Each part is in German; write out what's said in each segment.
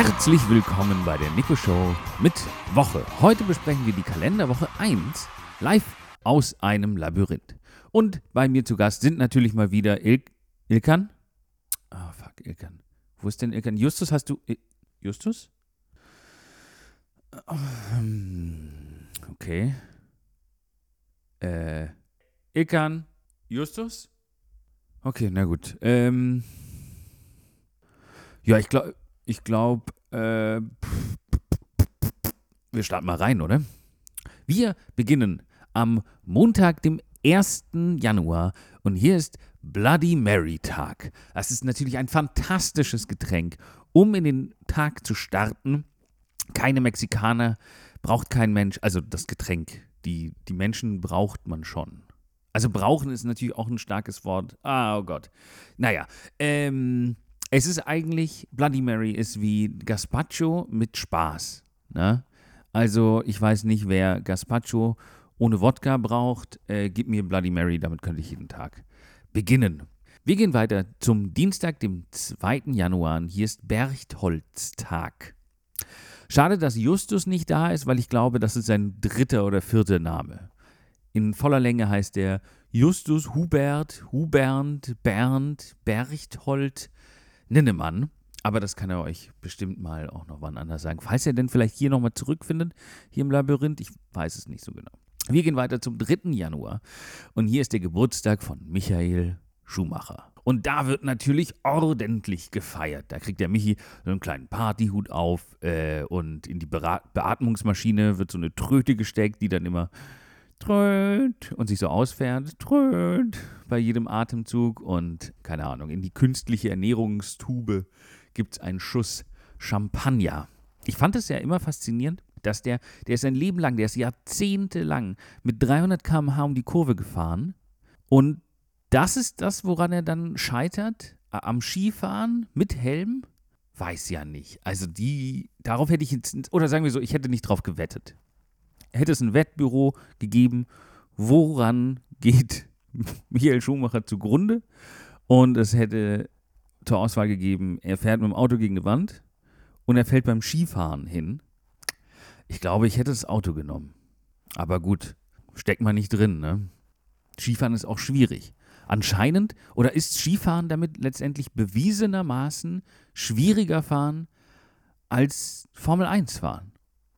Herzlich willkommen bei der Nico Show mit Woche. Heute besprechen wir die Kalenderwoche 1 live aus einem Labyrinth. Und bei mir zu Gast sind natürlich mal wieder Il Ilkan. Ah, oh, fuck, Ilkan. Wo ist denn Ilkan? Justus, hast du. Justus? Okay. Äh. Ilkan. Justus? Okay, na gut. Ähm. Ja, ich glaube, ich glaube, äh, wir starten mal rein, oder? Wir beginnen am Montag, dem 1. Januar und hier ist Bloody Mary Tag. Das ist natürlich ein fantastisches Getränk, um in den Tag zu starten. Keine Mexikaner, braucht kein Mensch, also das Getränk. Die, die Menschen braucht man schon. Also brauchen ist natürlich auch ein starkes Wort. Ah, oh Gott. Naja, ähm, es ist eigentlich, Bloody Mary ist wie Gazpacho mit Spaß. Ne? Also ich weiß nicht, wer Gazpacho ohne Wodka braucht, äh, gib mir Bloody Mary, damit könnte ich jeden Tag beginnen. Wir gehen weiter zum Dienstag, dem 2. Januar. Hier ist Berchtolztag. Schade, dass Justus nicht da ist, weil ich glaube, das ist sein dritter oder vierter Name. In voller Länge heißt er Justus Hubert, Hubernd, Bernd, Berchthold, Ninnemann. Aber das kann er euch bestimmt mal auch noch wann anders sagen. Falls er denn vielleicht hier nochmal zurückfindet, hier im Labyrinth, ich weiß es nicht so genau. Wir gehen weiter zum 3. Januar. Und hier ist der Geburtstag von Michael Schumacher. Und da wird natürlich ordentlich gefeiert. Da kriegt der Michi so einen kleinen Partyhut auf äh, und in die Beatmungsmaschine wird so eine Tröte gesteckt, die dann immer tröt und sich so ausfährt, tröt bei jedem Atemzug und keine Ahnung, in die künstliche Ernährungstube gibt es einen Schuss Champagner. Ich fand es ja immer faszinierend, dass der, der ist sein Leben lang, der ist jahrzehntelang mit 300 km/h um die Kurve gefahren und das ist das, woran er dann scheitert, am Skifahren mit Helm? Weiß ja nicht. Also die, darauf hätte ich jetzt, oder sagen wir so, ich hätte nicht drauf gewettet hätte es ein Wettbüro gegeben, woran geht Michael Schumacher zugrunde? Und es hätte zur Auswahl gegeben, er fährt mit dem Auto gegen eine Wand und er fällt beim Skifahren hin. Ich glaube, ich hätte das Auto genommen. Aber gut, steckt man nicht drin, ne? Skifahren ist auch schwierig. Anscheinend, oder ist Skifahren damit letztendlich bewiesenermaßen schwieriger fahren als Formel 1 fahren?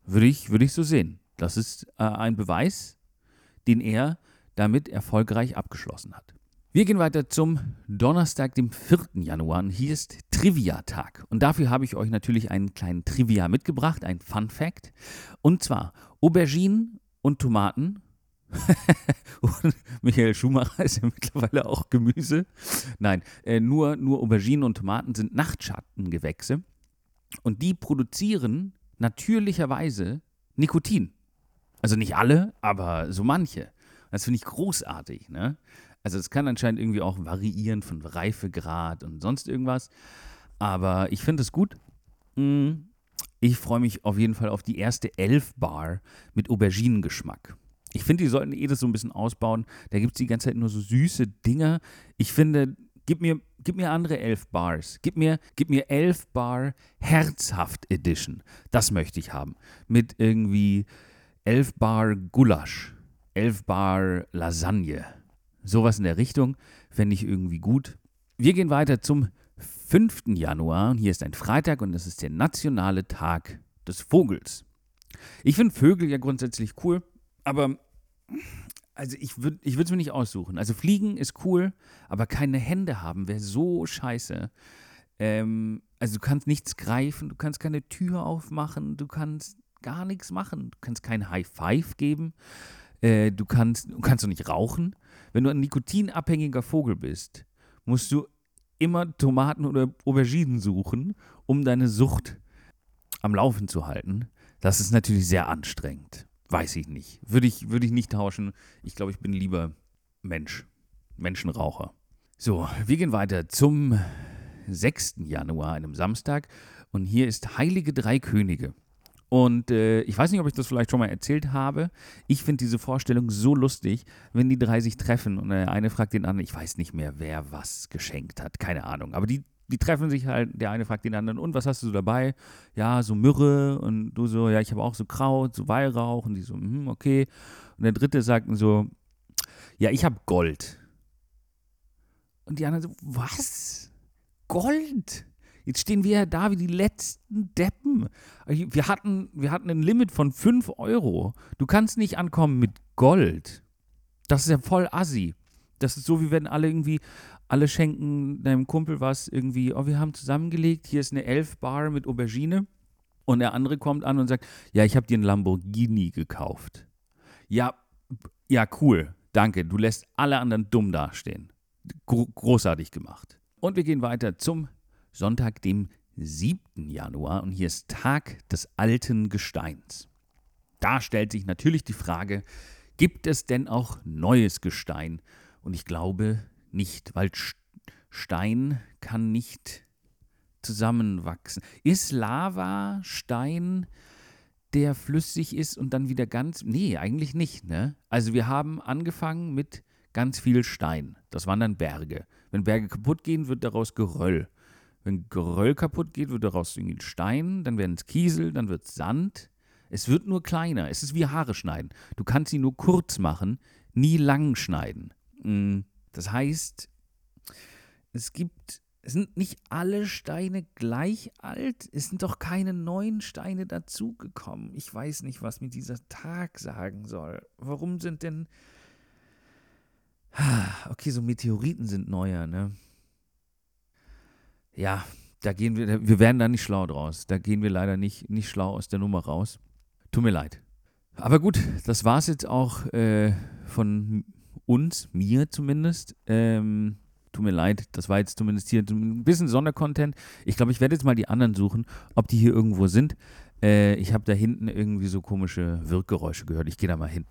Würde ich, würde ich so sehen. Das ist äh, ein Beweis, den er damit erfolgreich abgeschlossen hat. Wir gehen weiter zum Donnerstag, dem 4. Januar. Hier ist Trivia-Tag. Und dafür habe ich euch natürlich einen kleinen Trivia mitgebracht, ein Fun Fact. Und zwar Auberginen und Tomaten. und Michael Schumacher ist ja mittlerweile auch Gemüse. Nein, äh, nur, nur Auberginen und Tomaten sind Nachtschattengewächse. Und die produzieren natürlicherweise Nikotin. Also nicht alle, aber so manche. Das finde ich großartig. Ne? Also es kann anscheinend irgendwie auch variieren von Reifegrad und sonst irgendwas. Aber ich finde es gut. Mm, ich freue mich auf jeden Fall auf die erste Elf-Bar mit Auberginengeschmack. Ich finde, die sollten eh das so ein bisschen ausbauen. Da gibt es die ganze Zeit nur so süße Dinger. Ich finde, gib mir, gib mir andere elf Bars. Gib mir, gib mir elf Bar Herzhaft Edition. Das möchte ich haben. Mit irgendwie 11 Bar Gulasch, 11 Bar Lasagne. Sowas in der Richtung fände ich irgendwie gut. Wir gehen weiter zum 5. Januar. Hier ist ein Freitag und das ist der nationale Tag des Vogels. Ich finde Vögel ja grundsätzlich cool, aber also ich würde ich es mir nicht aussuchen. Also fliegen ist cool, aber keine Hände haben wäre so scheiße. Ähm, also du kannst nichts greifen, du kannst keine Tür aufmachen, du kannst gar nichts machen. Du kannst kein High Five geben. Äh, du kannst, du kannst doch nicht rauchen. Wenn du ein nikotinabhängiger Vogel bist, musst du immer Tomaten oder Auberginen suchen, um deine Sucht am Laufen zu halten. Das ist natürlich sehr anstrengend. Weiß ich nicht. Würde ich, würde ich nicht tauschen. Ich glaube, ich bin lieber Mensch. Menschenraucher. So, wir gehen weiter zum 6. Januar, einem Samstag. Und hier ist Heilige Drei Könige. Und äh, ich weiß nicht, ob ich das vielleicht schon mal erzählt habe. Ich finde diese Vorstellung so lustig, wenn die drei sich treffen und der eine fragt den anderen, ich weiß nicht mehr, wer was geschenkt hat, keine Ahnung. Aber die die treffen sich halt, der eine fragt den anderen, und was hast du dabei? Ja, so Myrrhe und du so, ja, ich habe auch so Kraut, so Weihrauch und die so, hm, okay. Und der dritte sagt so, ja, ich habe Gold. Und die anderen so, was? Gold? Jetzt stehen wir ja da wie die letzten Deppen. Wir hatten, wir hatten ein Limit von 5 Euro. Du kannst nicht ankommen mit Gold. Das ist ja voll assi. Das ist so, wie wenn alle irgendwie, alle schenken deinem Kumpel was irgendwie, oh, wir haben zusammengelegt, hier ist eine 11 Bar mit Aubergine. Und der andere kommt an und sagt, ja, ich habe dir einen Lamborghini gekauft. Ja, ja, cool, danke. Du lässt alle anderen dumm dastehen. Gro großartig gemacht. Und wir gehen weiter zum Sonntag, dem 7. Januar. Und hier ist Tag des alten Gesteins. Da stellt sich natürlich die Frage, gibt es denn auch neues Gestein? Und ich glaube nicht, weil Stein kann nicht zusammenwachsen. Ist Lava Stein, der flüssig ist und dann wieder ganz. Nee, eigentlich nicht, ne? Also wir haben angefangen mit ganz viel Stein. Das waren dann Berge. Wenn Berge kaputt gehen, wird daraus Geröll. Wenn Geröll kaputt geht, wird daraus irgendwie Stein, dann werden es Kiesel, dann wird es Sand. Es wird nur kleiner. Es ist wie Haare schneiden. Du kannst sie nur kurz machen, nie lang schneiden. Mm, das heißt, es gibt, es sind nicht alle Steine gleich alt. Es sind doch keine neuen Steine dazugekommen. Ich weiß nicht, was mir dieser Tag sagen soll. Warum sind denn. Okay, so Meteoriten sind neuer, ne? Ja, da gehen wir, wir werden da nicht schlau draus. Da gehen wir leider nicht, nicht schlau aus der Nummer raus. Tut mir leid. Aber gut, das war es jetzt auch äh, von uns, mir zumindest. Ähm, tut mir leid, das war jetzt zumindest hier ein bisschen Sondercontent. Ich glaube, ich werde jetzt mal die anderen suchen, ob die hier irgendwo sind. Äh, ich habe da hinten irgendwie so komische Wirkgeräusche gehört. Ich gehe da mal hin.